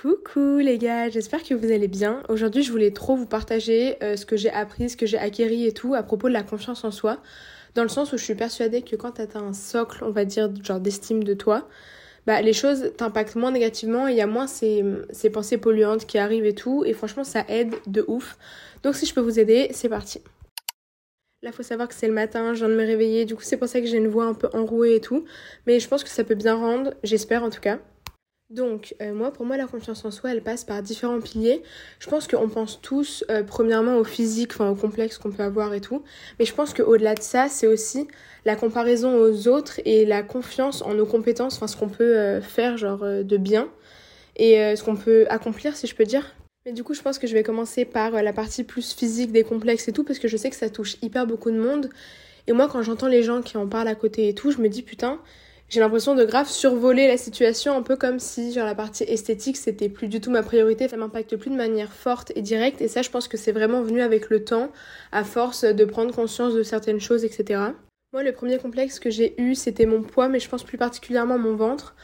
Coucou les gars, j'espère que vous allez bien. Aujourd'hui, je voulais trop vous partager euh, ce que j'ai appris, ce que j'ai acquéri et tout à propos de la confiance en soi. Dans le sens où je suis persuadée que quand t'as un socle, on va dire, genre d'estime de toi, bah les choses t'impactent moins négativement et il y a moins ces, ces pensées polluantes qui arrivent et tout. Et franchement, ça aide de ouf. Donc si je peux vous aider, c'est parti. Là, faut savoir que c'est le matin, je viens de me réveiller, du coup, c'est pour ça que j'ai une voix un peu enrouée et tout. Mais je pense que ça peut bien rendre, j'espère en tout cas. Donc, euh, moi, pour moi, la confiance en soi, elle passe par différents piliers. Je pense qu'on pense tous, euh, premièrement, au physique, enfin, au complexe qu'on peut avoir et tout. Mais je pense qu'au-delà de ça, c'est aussi la comparaison aux autres et la confiance en nos compétences, enfin, ce qu'on peut euh, faire, genre, de bien. Et ce qu'on peut accomplir, si je peux dire. Mais du coup, je pense que je vais commencer par la partie plus physique des complexes et tout, parce que je sais que ça touche hyper beaucoup de monde. Et moi, quand j'entends les gens qui en parlent à côté et tout, je me dis, putain, j'ai l'impression de grave survoler la situation un peu comme si genre la partie esthétique c'était plus du tout ma priorité, ça m'impacte plus de manière forte et directe et ça je pense que c'est vraiment venu avec le temps à force de prendre conscience de certaines choses etc. Moi le premier complexe que j'ai eu c'était mon poids mais je pense plus particulièrement mon ventre.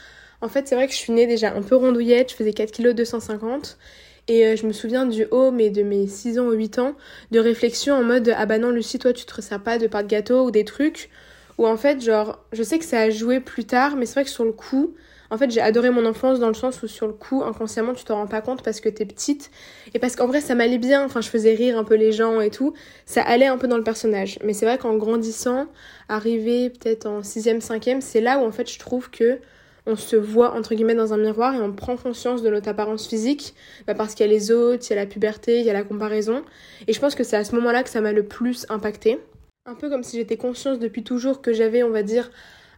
En fait c'est vrai que je suis née déjà un peu rondouillette, je faisais 4 kg 250 et euh, je me souviens du haut, mais de mes 6 ans ou 8 ans, de réflexion en mode Ah bah non, Lucie, toi, tu te resserres pas de part de gâteau ou des trucs. Ou en fait, genre, je sais que ça a joué plus tard, mais c'est vrai que sur le coup, en fait, j'ai adoré mon enfance dans le sens où sur le coup, inconsciemment, tu t'en rends pas compte parce que t'es petite. Et parce qu'en vrai, ça m'allait bien. Enfin, je faisais rire un peu les gens et tout. Ça allait un peu dans le personnage. Mais c'est vrai qu'en grandissant, arrivé peut-être en 6ème, 5ème, c'est là où en fait, je trouve que on se voit entre guillemets dans un miroir et on prend conscience de notre apparence physique bah parce qu'il y a les autres, il y a la puberté, il y a la comparaison. Et je pense que c'est à ce moment-là que ça m'a le plus impacté. Un peu comme si j'étais consciente depuis toujours que j'avais, on va dire,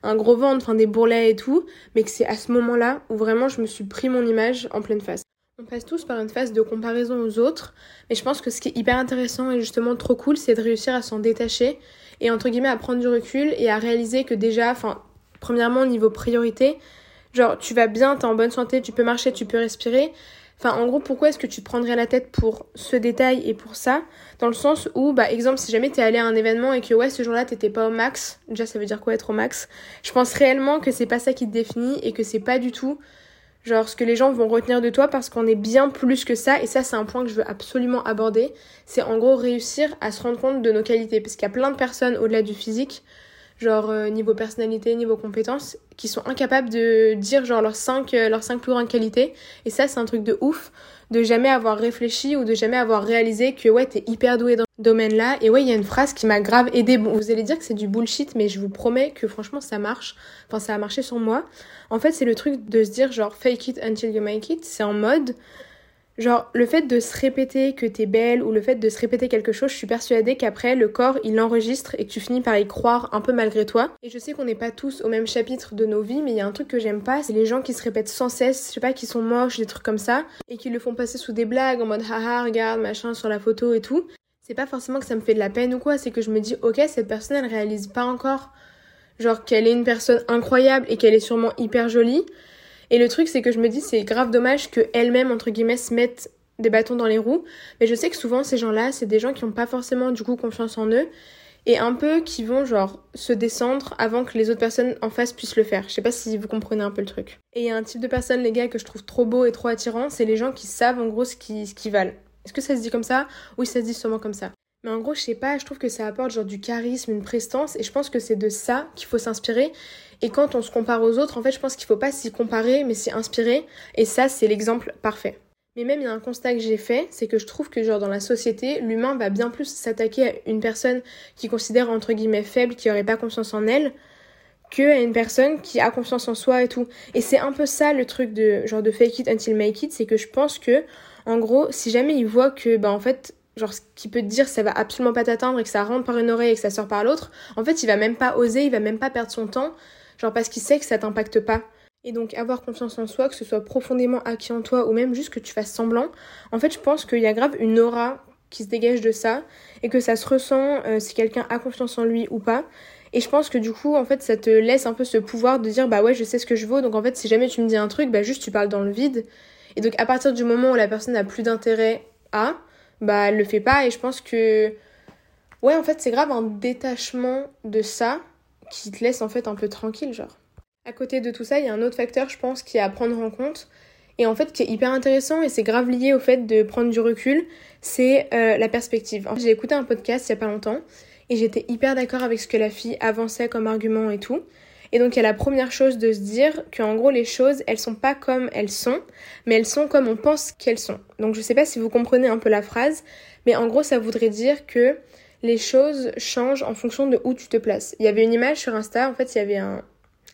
un gros ventre, enfin des bourrelets et tout, mais que c'est à ce moment-là où vraiment je me suis pris mon image en pleine face. On passe tous par une phase de comparaison aux autres, mais je pense que ce qui est hyper intéressant et justement trop cool, c'est de réussir à s'en détacher et entre guillemets à prendre du recul et à réaliser que déjà, enfin, premièrement, niveau priorité, genre tu vas bien, t'es en bonne santé, tu peux marcher, tu peux respirer, Enfin, en gros, pourquoi est-ce que tu te prendrais la tête pour ce détail et pour ça? Dans le sens où, bah, exemple, si jamais t'es allé à un événement et que, ouais, ce jour-là, t'étais pas au max, déjà, ça veut dire quoi être au max? Je pense réellement que c'est pas ça qui te définit et que c'est pas du tout, genre, ce que les gens vont retenir de toi parce qu'on est bien plus que ça. Et ça, c'est un point que je veux absolument aborder. C'est en gros réussir à se rendre compte de nos qualités. Parce qu'il y a plein de personnes au-delà du physique genre euh, niveau personnalité, niveau compétences, qui sont incapables de dire genre leurs 5 euh, leurs cinq plus grandes qualités. Et ça, c'est un truc de ouf de jamais avoir réfléchi ou de jamais avoir réalisé que ouais, t'es hyper doué dans ce domaine-là. Et ouais, il y a une phrase qui m'a grave aidé. Bon, vous allez dire que c'est du bullshit, mais je vous promets que franchement, ça marche. Enfin, ça a marché sur moi. En fait, c'est le truc de se dire genre fake it until you make it. C'est en mode Genre, le fait de se répéter que t'es belle ou le fait de se répéter quelque chose, je suis persuadée qu'après, le corps, il l'enregistre et que tu finis par y croire un peu malgré toi. Et je sais qu'on n'est pas tous au même chapitre de nos vies, mais il y a un truc que j'aime pas, c'est les gens qui se répètent sans cesse, je sais pas, qui sont moches, des trucs comme ça, et qui le font passer sous des blagues en mode haha, regarde, machin, sur la photo et tout. C'est pas forcément que ça me fait de la peine ou quoi, c'est que je me dis, ok, cette personne, elle réalise pas encore, genre, qu'elle est une personne incroyable et qu'elle est sûrement hyper jolie. Et le truc, c'est que je me dis, c'est grave dommage qu'elles-mêmes, entre guillemets, se mettent des bâtons dans les roues. Mais je sais que souvent, ces gens-là, c'est des gens qui n'ont pas forcément, du coup, confiance en eux. Et un peu qui vont, genre, se descendre avant que les autres personnes en face puissent le faire. Je sais pas si vous comprenez un peu le truc. Et il y a un type de personne, les gars, que je trouve trop beau et trop attirant. C'est les gens qui savent, en gros, ce qu'ils ce valent. Est-ce que ça se dit comme ça Oui, ça se dit sûrement comme ça? Mais en gros, je sais pas, je trouve que ça apporte genre du charisme, une prestance, et je pense que c'est de ça qu'il faut s'inspirer. Et quand on se compare aux autres, en fait, je pense qu'il faut pas s'y comparer, mais s'y inspirer. Et ça, c'est l'exemple parfait. Mais même il y a un constat que j'ai fait, c'est que je trouve que genre dans la société, l'humain va bien plus s'attaquer à une personne qui considère entre guillemets faible, qui aurait pas confiance en elle, que à une personne qui a confiance en soi et tout. Et c'est un peu ça le truc de genre de fake it until make it, c'est que je pense que en gros, si jamais il voit que bah en fait genre ce qu'il peut te dire ça va absolument pas t'atteindre et que ça rentre par une oreille et que ça sort par l'autre, en fait, il va même pas oser, il va même pas perdre son temps genre parce qu'il sait que ça t'impacte pas. Et donc avoir confiance en soi, que ce soit profondément acquis en toi ou même juste que tu fasses semblant, en fait je pense qu'il y a grave une aura qui se dégage de ça et que ça se ressent euh, si quelqu'un a confiance en lui ou pas. Et je pense que du coup, en fait, ça te laisse un peu ce pouvoir de dire bah ouais, je sais ce que je vaux. Donc en fait, si jamais tu me dis un truc, bah juste tu parles dans le vide. Et donc à partir du moment où la personne n'a plus d'intérêt à, bah elle le fait pas. Et je pense que ouais, en fait, c'est grave un détachement de ça qui te laisse en fait un peu tranquille, genre. À côté de tout ça, il y a un autre facteur, je pense, qui est à prendre en compte. Et en fait, qui est hyper intéressant, et c'est grave lié au fait de prendre du recul, c'est euh, la perspective. J'ai écouté un podcast il y a pas longtemps, et j'étais hyper d'accord avec ce que la fille avançait comme argument et tout. Et donc il y a la première chose de se dire qu'en gros les choses elles sont pas comme elles sont, mais elles sont comme on pense qu'elles sont. Donc je sais pas si vous comprenez un peu la phrase, mais en gros ça voudrait dire que les choses changent en fonction de où tu te places. Il y avait une image sur Insta, en fait il y avait un,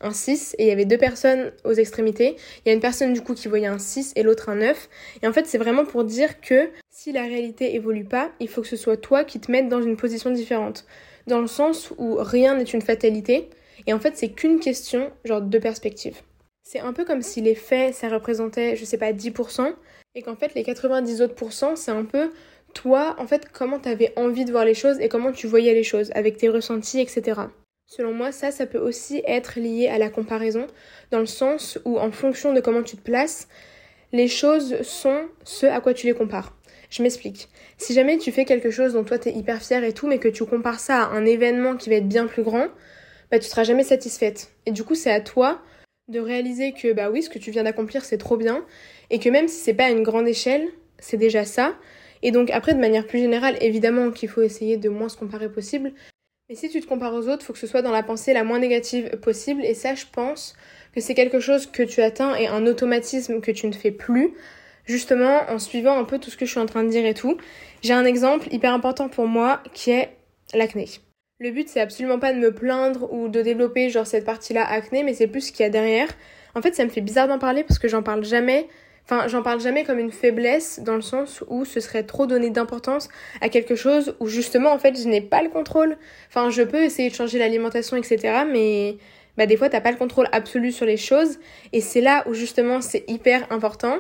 un 6 et il y avait deux personnes aux extrémités. Il y a une personne du coup qui voyait un 6 et l'autre un 9. Et en fait, c'est vraiment pour dire que si la réalité évolue pas, il faut que ce soit toi qui te mettes dans une position différente. Dans le sens où rien n'est une fatalité. Et en fait, c'est qu'une question, genre de perspective. C'est un peu comme si les faits, ça représentait, je sais pas, 10%, et qu'en fait, les 90 autres pourcents, c'est un peu toi, en fait, comment t'avais envie de voir les choses et comment tu voyais les choses, avec tes ressentis, etc. Selon moi, ça, ça peut aussi être lié à la comparaison, dans le sens où en fonction de comment tu te places, les choses sont ce à quoi tu les compares. Je m'explique. Si jamais tu fais quelque chose dont toi t'es hyper fier et tout, mais que tu compares ça à un événement qui va être bien plus grand, bah tu seras jamais satisfaite. Et du coup, c'est à toi de réaliser que bah oui, ce que tu viens d'accomplir, c'est trop bien, et que même si c'est pas à une grande échelle, c'est déjà ça. Et donc après, de manière plus générale, évidemment qu'il faut essayer de moins se comparer possible, et si tu te compares aux autres, il faut que ce soit dans la pensée la moins négative possible. Et ça, je pense que c'est quelque chose que tu atteins et un automatisme que tu ne fais plus, justement en suivant un peu tout ce que je suis en train de dire et tout. J'ai un exemple hyper important pour moi qui est l'acné. Le but, c'est absolument pas de me plaindre ou de développer genre cette partie-là acné, mais c'est plus ce qu'il y a derrière. En fait, ça me fait bizarre d'en parler parce que j'en parle jamais Enfin, j'en parle jamais comme une faiblesse dans le sens où ce serait trop donner d'importance à quelque chose où justement en fait je n'ai pas le contrôle. Enfin, je peux essayer de changer l'alimentation, etc. Mais bah, des fois t'as pas le contrôle absolu sur les choses et c'est là où justement c'est hyper important.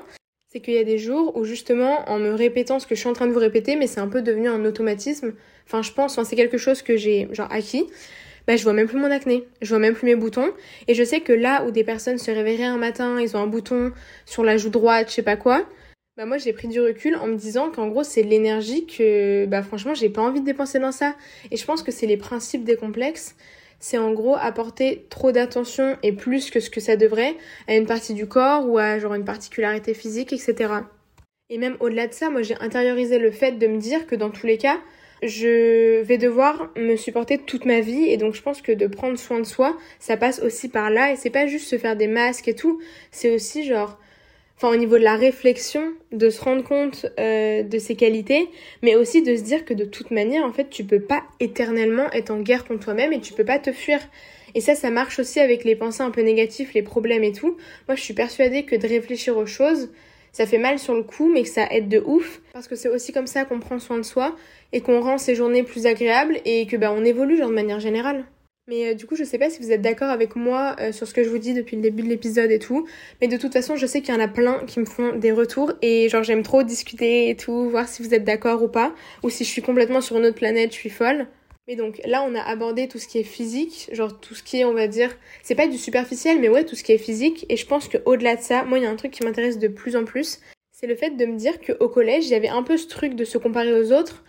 C'est qu'il y a des jours où justement en me répétant ce que je suis en train de vous répéter, mais c'est un peu devenu un automatisme. Enfin, je pense, enfin, c'est quelque chose que j'ai genre acquis bah, je vois même plus mon acné, je vois même plus mes boutons. Et je sais que là où des personnes se réveilleraient un matin, ils ont un bouton sur la joue droite, je sais pas quoi, bah moi j'ai pris du recul en me disant qu'en gros c'est l'énergie que bah franchement j'ai pas envie de dépenser dans ça. Et je pense que c'est les principes des complexes. C'est en gros apporter trop d'attention et plus que ce que ça devrait à une partie du corps ou à genre une particularité physique, etc. Et même au-delà de ça, moi j'ai intériorisé le fait de me dire que dans tous les cas, je vais devoir me supporter toute ma vie et donc je pense que de prendre soin de soi, ça passe aussi par là et c'est pas juste se faire des masques et tout, c'est aussi genre enfin au niveau de la réflexion, de se rendre compte euh, de ses qualités, mais aussi de se dire que de toute manière, en fait, tu peux pas éternellement être en guerre contre toi-même et tu peux pas te fuir. Et ça, ça marche aussi avec les pensées un peu négatives, les problèmes et tout. Moi, je suis persuadée que de réfléchir aux choses, ça fait mal sur le coup, mais que ça aide de ouf. Parce que c'est aussi comme ça qu'on prend soin de soi et qu'on rend ses journées plus agréables et que bah, on évolue genre de manière générale. Mais euh, du coup, je sais pas si vous êtes d'accord avec moi euh, sur ce que je vous dis depuis le début de l'épisode et tout. Mais de toute façon, je sais qu'il y en a plein qui me font des retours et genre j'aime trop discuter et tout, voir si vous êtes d'accord ou pas. Ou si je suis complètement sur une autre planète, je suis folle. Mais donc là, on a abordé tout ce qui est physique, genre tout ce qui est, on va dire, c'est pas du superficiel, mais ouais, tout ce qui est physique. Et je pense qu'au-delà de ça, moi, il y a un truc qui m'intéresse de plus en plus, c'est le fait de me dire qu'au collège, il y avait un peu ce truc de se comparer aux autres,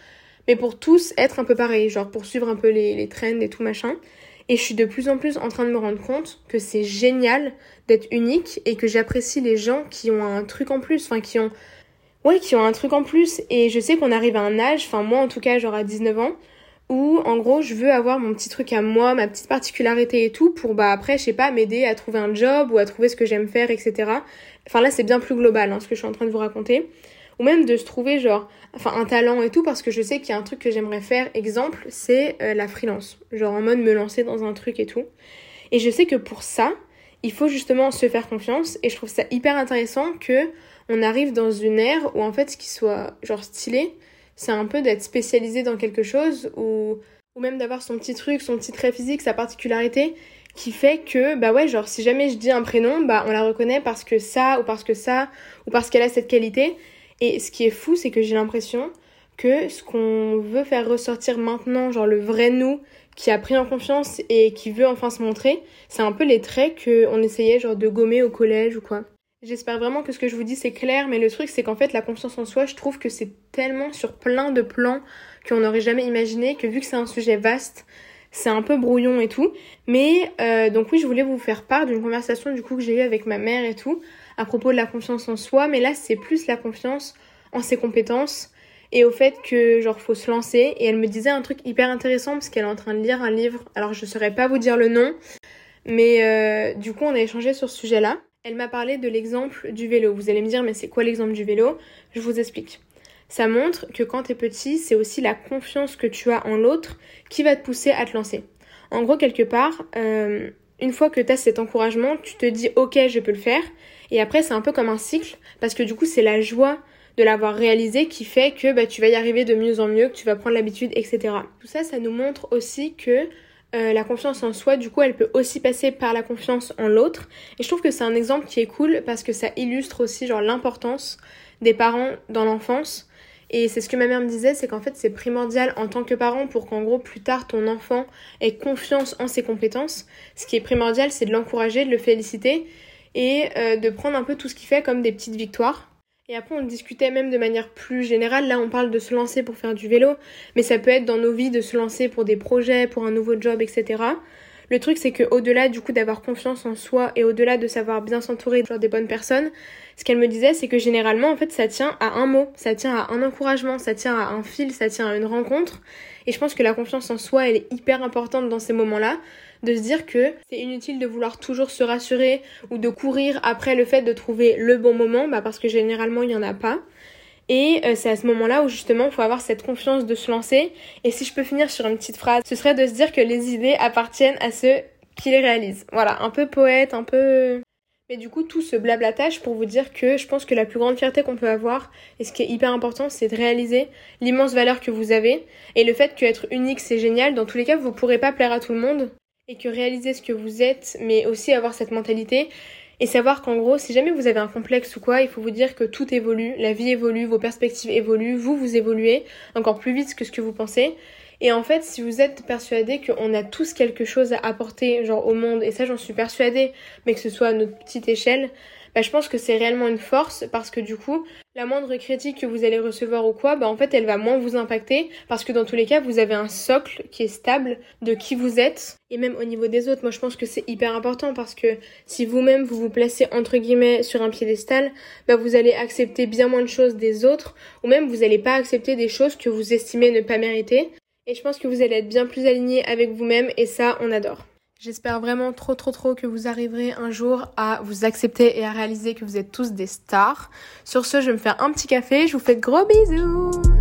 mais pour tous être un peu pareil, genre pour suivre un peu les, les trends et tout machin. Et je suis de plus en plus en train de me rendre compte que c'est génial d'être unique et que j'apprécie les gens qui ont un truc en plus, enfin qui ont ouais, qui ont un truc en plus et je sais qu'on arrive à un âge, enfin moi en tout cas genre à 19 ans où en gros je veux avoir mon petit truc à moi, ma petite particularité et tout pour bah après je sais pas m'aider à trouver un job ou à trouver ce que j'aime faire etc. Enfin là c'est bien plus global hein, ce que je suis en train de vous raconter ou même de se trouver genre enfin un talent et tout parce que je sais qu'il y a un truc que j'aimerais faire. Exemple c'est euh, la freelance. Genre en mode me lancer dans un truc et tout. Et je sais que pour ça il faut justement se faire confiance. Et je trouve ça hyper intéressant que on arrive dans une ère où en fait ce qui soit genre stylé c'est un peu d'être spécialisé dans quelque chose ou, ou même d'avoir son petit truc, son petit trait physique, sa particularité qui fait que bah ouais genre si jamais je dis un prénom bah on la reconnaît parce que ça ou parce que ça ou parce qu'elle a cette qualité et ce qui est fou c'est que j'ai l'impression que ce qu'on veut faire ressortir maintenant genre le vrai nous qui a pris en confiance et qui veut enfin se montrer c'est un peu les traits que on essayait genre de gommer au collège ou quoi J'espère vraiment que ce que je vous dis c'est clair, mais le truc c'est qu'en fait la confiance en soi, je trouve que c'est tellement sur plein de plans qu'on n'aurait jamais imaginé, que vu que c'est un sujet vaste, c'est un peu brouillon et tout. Mais euh, donc oui, je voulais vous faire part d'une conversation du coup que j'ai eue avec ma mère et tout, à propos de la confiance en soi, mais là c'est plus la confiance en ses compétences et au fait que genre faut se lancer. Et elle me disait un truc hyper intéressant parce qu'elle est en train de lire un livre. Alors je saurais pas vous dire le nom mais euh, du coup on a échangé sur ce sujet là elle m'a parlé de l'exemple du vélo. Vous allez me dire mais c'est quoi l'exemple du vélo? Je vous explique. Ça montre que quand t'es petit c'est aussi la confiance que tu as en l'autre qui va te pousser à te lancer. En gros quelque part euh, une fois que tu as cet encouragement, tu te dis ok, je peux le faire. Et après, c'est un peu comme un cycle parce que du coup, c'est la joie de l'avoir réalisé qui fait que bah, tu vas y arriver de mieux en mieux, que tu vas prendre l'habitude, etc. Tout ça, ça nous montre aussi que euh, la confiance en soi, du coup, elle peut aussi passer par la confiance en l'autre. Et je trouve que c'est un exemple qui est cool parce que ça illustre aussi l'importance des parents dans l'enfance. Et c'est ce que ma mère me disait, c'est qu'en fait c'est primordial en tant que parent pour qu'en gros plus tard ton enfant ait confiance en ses compétences. Ce qui est primordial, c'est de l'encourager, de le féliciter et euh, de prendre un peu tout ce qu'il fait comme des petites victoires. Et après, on discutait même de manière plus générale. Là, on parle de se lancer pour faire du vélo, mais ça peut être dans nos vies de se lancer pour des projets, pour un nouveau job, etc. Le truc, c'est que au-delà du coup d'avoir confiance en soi et au-delà de savoir bien s'entourer genre des bonnes personnes, ce qu'elle me disait, c'est que généralement, en fait, ça tient à un mot, ça tient à un encouragement, ça tient à un fil, ça tient à une rencontre. Et je pense que la confiance en soi, elle est hyper importante dans ces moments-là de se dire que c'est inutile de vouloir toujours se rassurer ou de courir après le fait de trouver le bon moment, bah parce que généralement il n'y en a pas. Et euh, c'est à ce moment-là où justement il faut avoir cette confiance de se lancer. Et si je peux finir sur une petite phrase, ce serait de se dire que les idées appartiennent à ceux qui les réalisent. Voilà, un peu poète, un peu... Mais du coup, tout ce blablatage pour vous dire que je pense que la plus grande fierté qu'on peut avoir, et ce qui est hyper important, c'est de réaliser l'immense valeur que vous avez. Et le fait qu'être unique, c'est génial. Dans tous les cas, vous pourrez pas plaire à tout le monde et que réaliser ce que vous êtes, mais aussi avoir cette mentalité et savoir qu'en gros, si jamais vous avez un complexe ou quoi, il faut vous dire que tout évolue, la vie évolue, vos perspectives évoluent, vous, vous évoluez encore plus vite que ce que vous pensez. Et en fait, si vous êtes persuadé qu'on a tous quelque chose à apporter, genre au monde, et ça j'en suis persuadée, mais que ce soit à notre petite échelle, bah, je pense que c'est réellement une force parce que du coup, la moindre critique que vous allez recevoir ou quoi, bah, en fait, elle va moins vous impacter parce que dans tous les cas, vous avez un socle qui est stable de qui vous êtes et même au niveau des autres. Moi, je pense que c'est hyper important parce que si vous-même vous vous placez entre guillemets sur un piédestal, bah, vous allez accepter bien moins de choses des autres ou même vous n'allez pas accepter des choses que vous estimez ne pas mériter. Et je pense que vous allez être bien plus aligné avec vous-même et ça, on adore. J'espère vraiment trop trop trop que vous arriverez un jour à vous accepter et à réaliser que vous êtes tous des stars. Sur ce, je vais me faire un petit café. Je vous fais de gros bisous